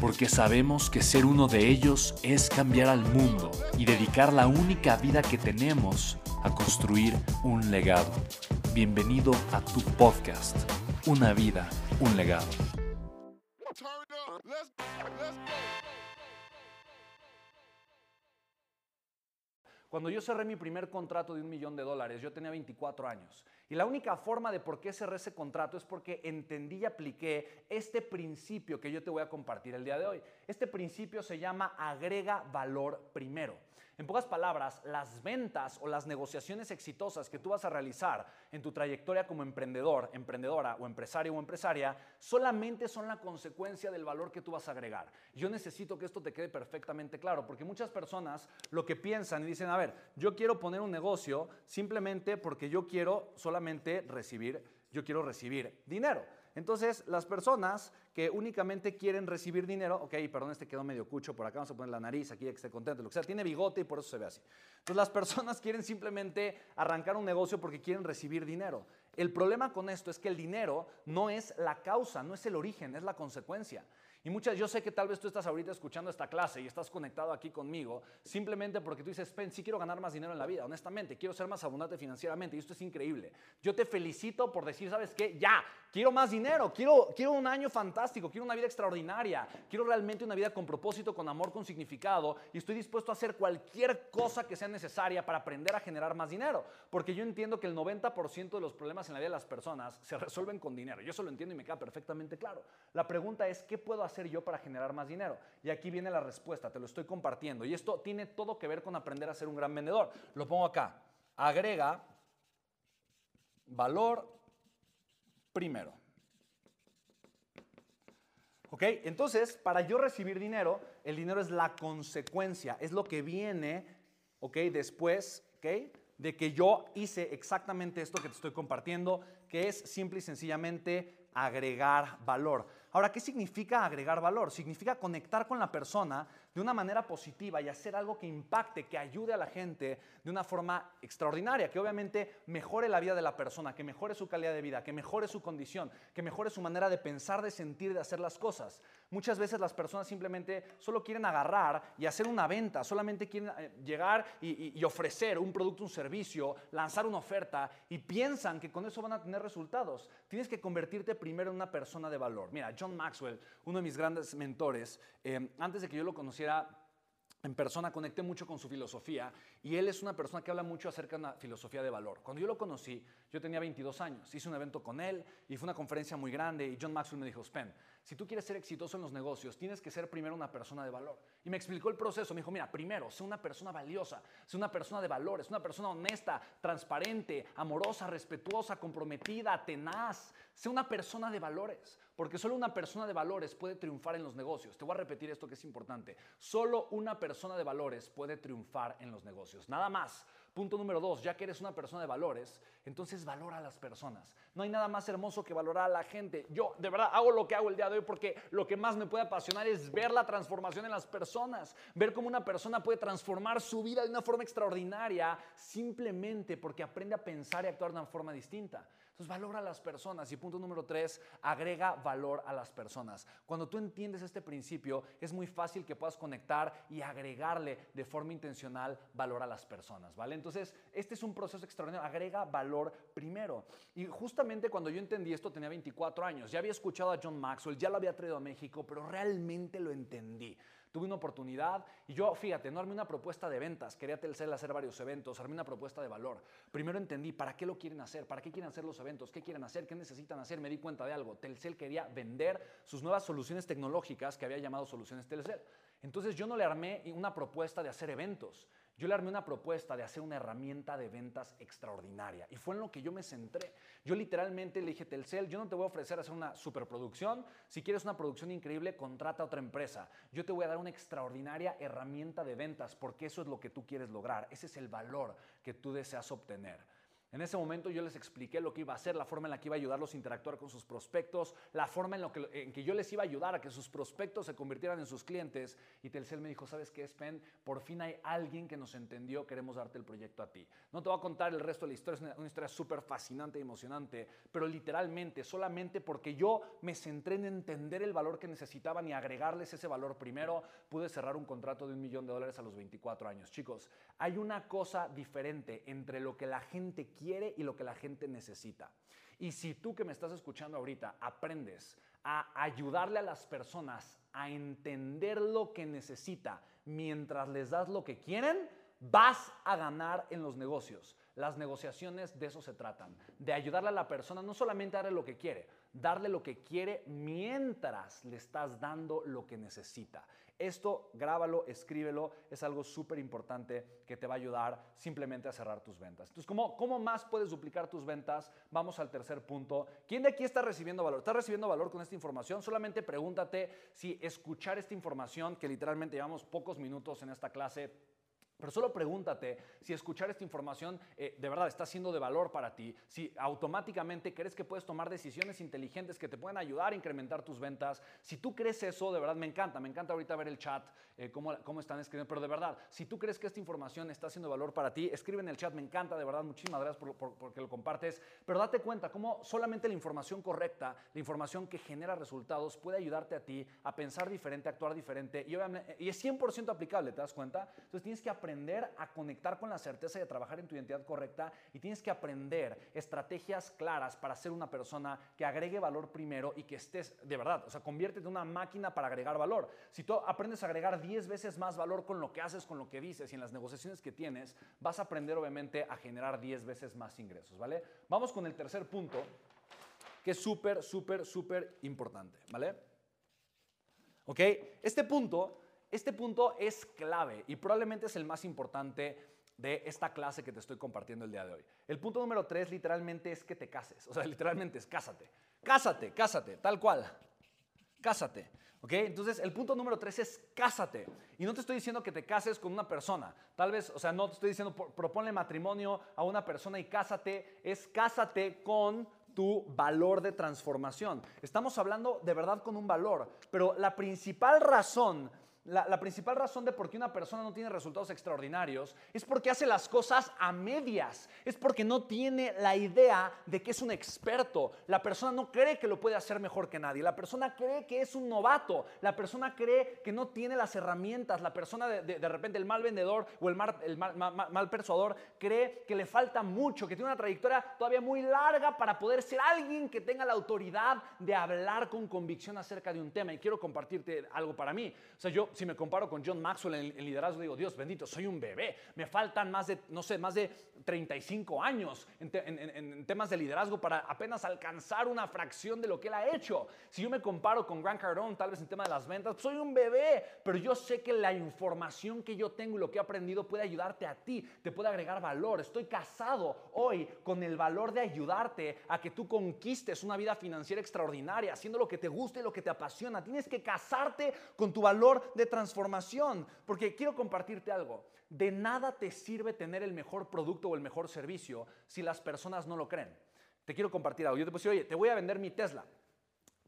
porque sabemos que ser uno de ellos es cambiar al mundo y dedicar la única vida que tenemos a construir un legado. Bienvenido a tu podcast, Una vida, un legado. Cuando yo cerré mi primer contrato de un millón de dólares, yo tenía 24 años. Y la única forma de por qué cerré ese contrato es porque entendí y apliqué este principio que yo te voy a compartir el día de hoy. Este principio se llama agrega valor primero. En pocas palabras, las ventas o las negociaciones exitosas que tú vas a realizar en tu trayectoria como emprendedor, emprendedora o empresario o empresaria solamente son la consecuencia del valor que tú vas a agregar. Yo necesito que esto te quede perfectamente claro porque muchas personas lo que piensan y dicen, a ver, yo quiero poner un negocio simplemente porque yo quiero solamente recibir, yo quiero recibir dinero. Entonces, las personas que únicamente quieren recibir dinero, ok, perdón, este quedó medio cucho, por acá vamos a poner la nariz, aquí que esté contento, lo que sea, tiene bigote y por eso se ve así. Entonces, las personas quieren simplemente arrancar un negocio porque quieren recibir dinero. El problema con esto es que el dinero no es la causa, no es el origen, es la consecuencia. Y muchas, yo sé que tal vez tú estás ahorita escuchando esta clase y estás conectado aquí conmigo simplemente porque tú dices, Pen, sí quiero ganar más dinero en la vida, honestamente, quiero ser más abundante financieramente y esto es increíble. Yo te felicito por decir, ¿sabes qué? Ya, quiero más dinero, quiero, quiero un año fantástico, quiero una vida extraordinaria, quiero realmente una vida con propósito, con amor, con significado y estoy dispuesto a hacer cualquier cosa que sea necesaria para aprender a generar más dinero. Porque yo entiendo que el 90% de los problemas en la vida de las personas se resuelven con dinero. Yo eso lo entiendo y me queda perfectamente claro. La pregunta es, ¿qué puedo hacer? Yo para generar más dinero? Y aquí viene la respuesta, te lo estoy compartiendo. Y esto tiene todo que ver con aprender a ser un gran vendedor. Lo pongo acá. Agrega valor primero. ¿Ok? Entonces, para yo recibir dinero, el dinero es la consecuencia, es lo que viene, ¿ok? Después, ¿ok? De que yo hice exactamente esto que te estoy compartiendo, que es simple y sencillamente agregar valor. Ahora, ¿qué significa agregar valor? Significa conectar con la persona de una manera positiva y hacer algo que impacte, que ayude a la gente de una forma extraordinaria, que obviamente mejore la vida de la persona, que mejore su calidad de vida, que mejore su condición, que mejore su manera de pensar, de sentir, de hacer las cosas. Muchas veces las personas simplemente solo quieren agarrar y hacer una venta, solamente quieren eh, llegar y, ofrecer un producto, un servicio, lanzar una oferta y piensan que con eso van a tener resultados. Tienes que convertirte primero en una persona de valor. Mira, John Maxwell, uno de mis grandes mentores, eh, antes de que yo lo conociera, en persona, conecté mucho con su filosofía y él es una persona que habla mucho acerca de una filosofía de valor. Cuando yo lo conocí, yo tenía 22 años, hice un evento con él y fue una conferencia muy grande y John Maxwell me dijo, Spen, si tú quieres ser exitoso en los negocios, tienes que ser primero una persona de valor. Y me explicó el proceso. Me dijo, mira, primero, sé una persona valiosa, sé una persona de valores, una persona honesta, transparente, amorosa, respetuosa, comprometida, tenaz. Sé una persona de valores, porque solo una persona de valores puede triunfar en los negocios. Te voy a repetir esto que es importante. Solo una persona de valores puede triunfar en los negocios. Nada más. Punto número dos, ya que eres una persona de valores, entonces valora a las personas. No hay nada más hermoso que valorar a la gente. Yo de verdad hago lo que hago el día de hoy porque lo que más me puede apasionar es ver la transformación en las personas, ver cómo una persona puede transformar su vida de una forma extraordinaria simplemente porque aprende a pensar y actuar de una forma distinta. Entonces valora a las personas. Y punto número tres, agrega valor a las personas. Cuando tú entiendes este principio, es muy fácil que puedas conectar y agregarle de forma intencional valor a las personas, ¿vale? Entonces, este es un proceso extraordinario. Agrega valor primero. Y justamente cuando yo entendí esto tenía 24 años. Ya había escuchado a John Maxwell, ya lo había traído a México, pero realmente lo entendí tuve una oportunidad y yo, fíjate, no armé una propuesta de ventas, quería Telcel hacer varios eventos, armé una propuesta de valor. Primero entendí para qué lo quieren hacer, para qué quieren hacer los eventos, qué quieren hacer, qué necesitan hacer, me di cuenta de algo. Telcel quería vender sus nuevas soluciones tecnológicas que había llamado soluciones Telcel. Entonces yo no le armé una propuesta de hacer eventos, yo le armé una propuesta de hacer una herramienta de ventas extraordinaria y fue en lo que yo me centré. Yo literalmente le dije, Telcel, yo no te voy a ofrecer hacer una superproducción. Si quieres una producción increíble, contrata a otra empresa. Yo te voy a dar una extraordinaria herramienta de ventas porque eso es lo que tú quieres lograr. Ese es el valor que tú deseas obtener. En ese momento yo les expliqué lo que iba a hacer, la forma en la que iba a ayudarlos a interactuar con sus prospectos, la forma en, que, en que yo les iba a ayudar a que sus prospectos se convirtieran en sus clientes. Y Telcel me dijo, ¿sabes qué, Spen? Por fin hay alguien que nos entendió, queremos darte el proyecto a ti. No te voy a contar el resto de la historia, es una, historia súper fascinante y emocionante, pero literalmente, solamente porque yo me centré en entender el valor que necesitaban y agregarles ese valor primero, pude cerrar un contrato de un millón de dólares a los 24 años. Chicos, hay una cosa diferente entre lo que la gente quiere y lo que la gente necesita. Y si tú que me estás escuchando ahorita aprendes a ayudarle a las personas a entender lo que necesita mientras les das lo que quieren, vas a ganar en los negocios. Las negociaciones de eso se tratan, de ayudarle a la persona no solamente a darle lo que quiere, darle lo que quiere mientras le estás dando lo que necesita. Esto grábalo, escríbelo, es algo súper importante que te va a ayudar simplemente a cerrar tus ventas. Entonces, ¿cómo, ¿cómo más puedes duplicar tus ventas? Vamos al tercer punto. ¿Quién de aquí está recibiendo valor? ¿Está recibiendo valor con esta información? Solamente pregúntate si escuchar esta información, que literalmente llevamos pocos minutos en esta clase, pero solo pregúntate si escuchar esta información eh, de verdad está siendo de valor para ti, si automáticamente crees que puedes tomar decisiones inteligentes que te pueden ayudar a incrementar tus ventas. Si tú crees eso, de verdad me encanta, me encanta ahorita ver el chat, eh, cómo, cómo, están escribiendo, pero de verdad, si tú crees que esta información está siendo de valor para ti, escribe en el chat, me encanta, de verdad, muchísimas gracias por, por, porque lo compartes, pero date cuenta cómo solamente la información correcta, la información que genera resultados puede ayudarte a ti a pensar diferente, a actuar diferente y, y es 100% aplicable, ¿te das cuenta? Entonces tienes que aprender aprender a conectar con la certeza a trabajar en tu identidad correcta y tienes que aprender estrategias claras para ser una persona que agregue valor primero y que estés de verdad, o sea, conviértete en una máquina para agregar valor. Si tú aprendes a agregar 10 veces más valor con lo que haces, con lo que dices y en las negociaciones que tienes, vas a aprender obviamente a generar 10 veces más ingresos, ¿vale? Vamos con el tercer punto, que es súper, súper, súper importante, ¿vale? ¿Ok? Este punto este punto es clave y probablemente es el más importante de esta clase que te estoy compartiendo el día de hoy. El punto número tres literalmente es que te cases. O sea, literalmente es cásate. Cásate, cásate, tal cual. Cásate. ¿Ok? Entonces, el punto número tres es cásate. Y no te estoy diciendo que te cases con una persona. Tal vez, o sea, no te estoy diciendo proponle matrimonio a una persona y cásate. Es cásate con tu valor de transformación. Estamos hablando de verdad con un valor. Pero la principal razón la, principal razón de por qué una persona no tiene resultados extraordinarios es porque hace las cosas a medias, es porque no tiene la idea de que es un experto. La persona no cree que lo puede hacer mejor que nadie, la persona cree que es un novato, la persona cree que no tiene las herramientas, la persona de, repente el mal vendedor o el, mal, el mal, persuador cree que le falta mucho, que tiene una trayectoria todavía muy larga para poder ser alguien que tenga la autoridad de hablar con convicción acerca de un tema. Y quiero compartirte algo para mí. O sea, yo si me comparo con John Maxwell en, liderazgo, digo, Dios bendito, soy un bebé. Me faltan más de, no sé, más de 35 años en, temas de liderazgo para apenas alcanzar una fracción de lo que él ha hecho. Si yo me comparo con Grant Cardone, tal vez en tema de las ventas, soy un bebé, pero yo sé que la información que yo tengo y lo que he aprendido puede ayudarte a ti, te puede agregar valor. Estoy casado hoy con el valor de ayudarte a que tú conquistes una vida financiera extraordinaria, haciendo lo que te gusta y lo que te apasiona. Tienes que casarte con tu valor de transformación, porque quiero compartirte algo. De nada te sirve tener el mejor producto o el mejor servicio si las personas no lo creen. Te quiero compartir algo. Yo te puse, oye, te voy a vender mi Tesla.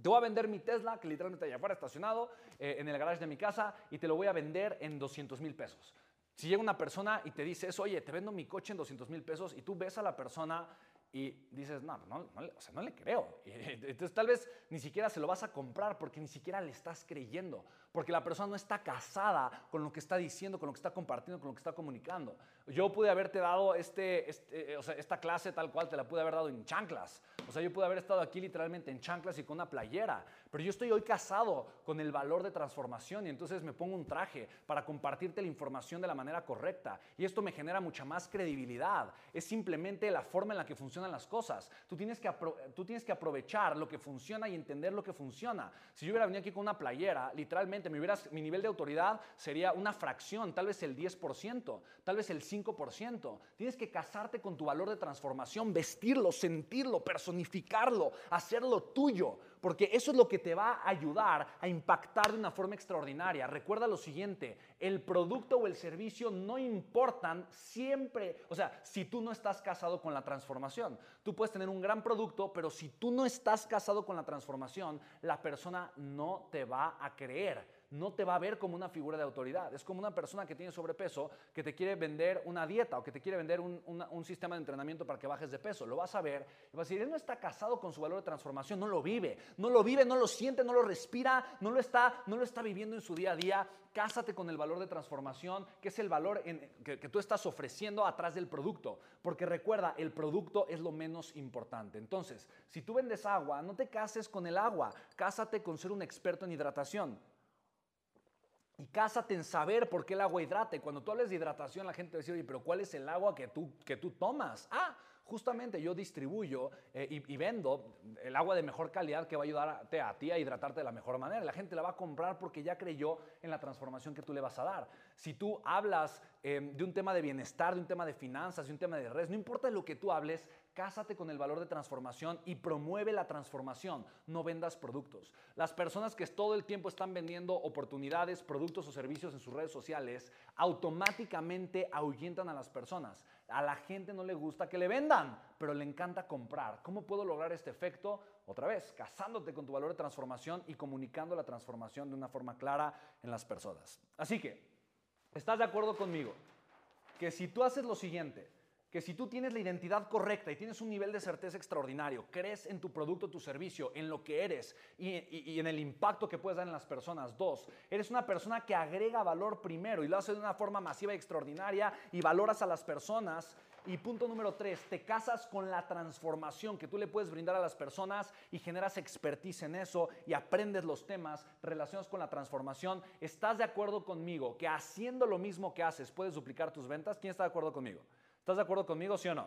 Te voy a vender mi Tesla, que literalmente allá afuera estacionado eh, en el garage de mi casa, y te lo voy a vender en 200 mil pesos. Si llega una persona y te dice eso, oye, te vendo mi coche en 200 mil pesos, y tú ves a la persona y dices, no, no, no, o sea, no le creo. entonces tal vez ni siquiera se lo vas a comprar porque ni siquiera le estás creyendo, porque la persona no está casada con lo que está diciendo, con lo que está compartiendo, con lo que está comunicando. Yo pude haberte dado este, este o sea, esta clase tal cual te la pude haber dado en chanclas. O sea, yo pude haber estado aquí literalmente en chanclas y con una playera, pero yo estoy hoy casado con el valor de transformación y entonces me pongo un traje para compartirte la información de la manera correcta y esto me genera mucha más credibilidad. Es simplemente la forma en la que funcionan las cosas. Tú tienes que, tú tienes que aprovechar lo que funciona y entender lo que funciona. Si yo hubiera venido aquí con una playera, literalmente mi, mi nivel de autoridad sería una fracción, tal vez el 10%, tal vez el 5%. Tienes que casarte con tu valor de transformación, vestirlo, sentirlo, personificarlo, hacerlo tuyo porque eso es lo que te va a ayudar a impactar de una forma extraordinaria. Recuerda lo siguiente, el producto o el servicio no importan siempre, o sea, si tú no estás casado con la transformación. Tú puedes tener un gran producto, pero si tú no estás casado con la transformación, la persona no te va a creer no te va a ver como una figura de autoridad. Es como una persona que tiene sobrepeso que te quiere vender una dieta o que te quiere vender un, sistema de entrenamiento para que bajes de peso. Lo vas a ver y vas a decir, él no está casado con su valor de transformación, no lo vive, no lo vive, no lo siente, no lo respira, no lo está, no lo está viviendo en su día a día. Cásate con el valor de transformación, que es el valor que, que tú estás ofreciendo atrás del producto. Porque recuerda, el producto es lo menos importante. Entonces, si tú vendes agua, no te cases con el agua, cásate con ser un experto en hidratación. Y cásate en saber por qué el agua hidrata. Y cuando tú hables de hidratación, la gente va a decir, oye, pero ¿cuál es el agua que tú, que tú tomas? Ah, justamente yo distribuyo eh, y, vendo el agua de mejor calidad que va a ayudarte a, ti a hidratarte de la mejor manera. La gente la va a comprar porque ya creyó en la transformación que tú le vas a dar. Si tú hablas em, de un tema de bienestar, de un tema de finanzas, de un tema de redes, no importa lo que tú hables, Cásate con el valor de transformación y promueve la transformación, no vendas productos. Las personas que todo el tiempo están vendiendo oportunidades, productos o servicios en sus redes sociales, automáticamente ahuyentan a las personas. A la gente no le gusta que le vendan, pero le encanta comprar. ¿Cómo puedo lograr este efecto? Otra vez, casándote con tu valor de transformación y comunicando la transformación de una forma clara en las personas. Así que, ¿estás de acuerdo conmigo? Que si tú haces lo siguiente, que si tú tienes la identidad correcta y tienes un nivel de certeza extraordinario, crees en tu producto, tu servicio, en lo que eres y, en el impacto que puedes dar en las personas. Dos, eres una persona que agrega valor primero y lo hace de una forma masiva y extraordinaria y valoras a las personas. Y punto número tres, te casas con la transformación que tú le puedes brindar a las personas y generas expertise en eso y aprendes los temas relacionados con la transformación. ¿Estás de acuerdo conmigo que haciendo lo mismo que haces puedes duplicar tus ventas? ¿Quién está de acuerdo conmigo? ¿Estás de acuerdo conmigo, sí o no?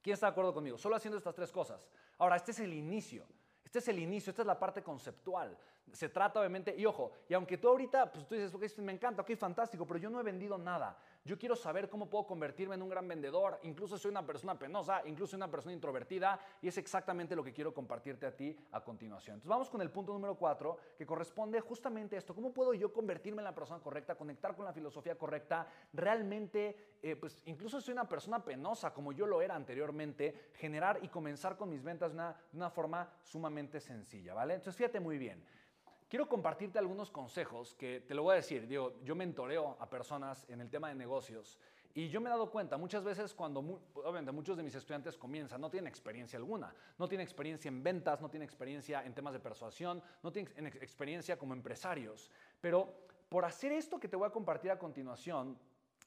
¿Quién está de acuerdo conmigo? Solo haciendo estas tres cosas. Ahora, este es el inicio. Este es el inicio, esta es la parte conceptual. Se trata obviamente, y ojo, y aunque tú ahorita, pues tú dices, ok, me encanta, ok, fantástico, pero yo no he vendido nada. Yo quiero saber cómo puedo convertirme en un gran vendedor. Incluso soy una persona penosa, incluso soy una persona introvertida, y es exactamente lo que quiero compartirte a ti a continuación. Entonces vamos con el punto número cuatro, que corresponde justamente a esto. ¿Cómo puedo yo convertirme en la persona correcta, conectar con la filosofía correcta? Realmente, eh, pues incluso soy una persona penosa, como yo lo era anteriormente, generar y comenzar con mis ventas de una, de una forma sumamente sencilla, ¿vale? Entonces fíjate muy bien. Quiero compartirte algunos consejos que te lo voy a decir. Digo, yo mentoreo a personas en el tema de negocios y yo me he dado cuenta muchas veces cuando, obviamente, muchos de mis estudiantes comienzan, no tienen experiencia alguna, no tienen experiencia en ventas, no tienen experiencia en temas de persuasión, no tienen experiencia como empresarios. Pero por hacer esto que te voy a compartir a continuación,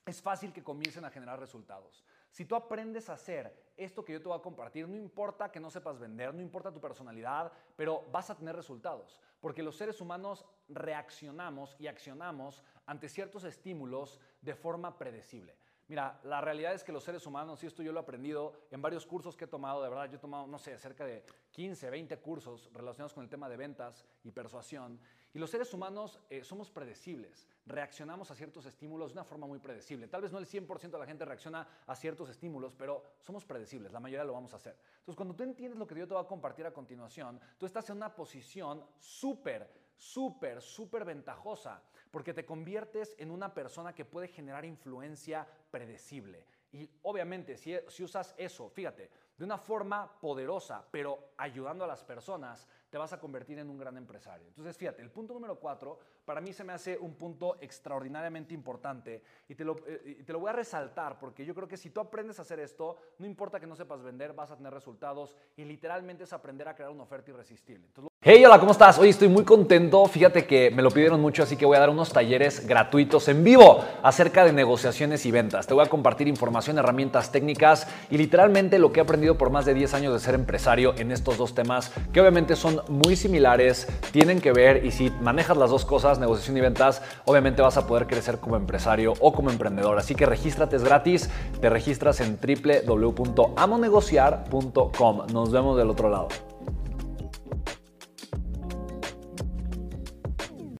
es fácil que comiencen a generar resultados. Si tú aprendes a hacer esto que yo te voy a compartir, no importa que no sepas vender, no importa tu personalidad, pero vas a tener resultados. Porque los seres humanos reaccionamos y accionamos ante ciertos estímulos de forma predecible. Mira, la realidad es que los seres humanos, y esto yo lo he aprendido en varios cursos que he tomado, de verdad, yo he tomado, no sé, cerca de 15, 20 cursos relacionados con el tema de ventas y persuasión, y los seres humanos eh, somos predecibles, reaccionamos a ciertos estímulos de una forma muy predecible. Tal vez no el 100% de la gente reacciona a ciertos estímulos, pero somos predecibles, la mayoría lo vamos a hacer. Entonces, cuando tú entiendes lo que yo te voy a compartir a continuación, tú estás en una posición súper, súper, súper ventajosa, porque te conviertes en una persona que puede generar influencia predecible. Y obviamente, si, si usas eso, fíjate, de una forma poderosa, pero ayudando a las personas, te vas a convertir en un gran empresario. Entonces, fíjate, el punto número cuatro para mí se me hace un punto extraordinariamente importante y te, lo, eh, te lo voy a resaltar porque yo creo que si tú aprendes a hacer esto, no importa que no sepas vender, vas a tener resultados y literalmente es aprender a crear una oferta irresistible. Entonces, Hey, hola, ¿cómo estás? Hoy estoy muy contento. Fíjate que me lo pidieron mucho, así que voy a dar unos talleres gratuitos en vivo acerca de negociaciones y ventas. Te voy a compartir información, herramientas técnicas y literalmente lo que he aprendido por más de 10 años de ser empresario en estos dos temas, que obviamente son muy similares, tienen que ver y si manejas las dos cosas, negociación y ventas, obviamente vas a poder crecer como empresario o como emprendedor. Así que regístrate, es gratis. Te registras en www.amonegociar.com. Nos vemos del otro lado.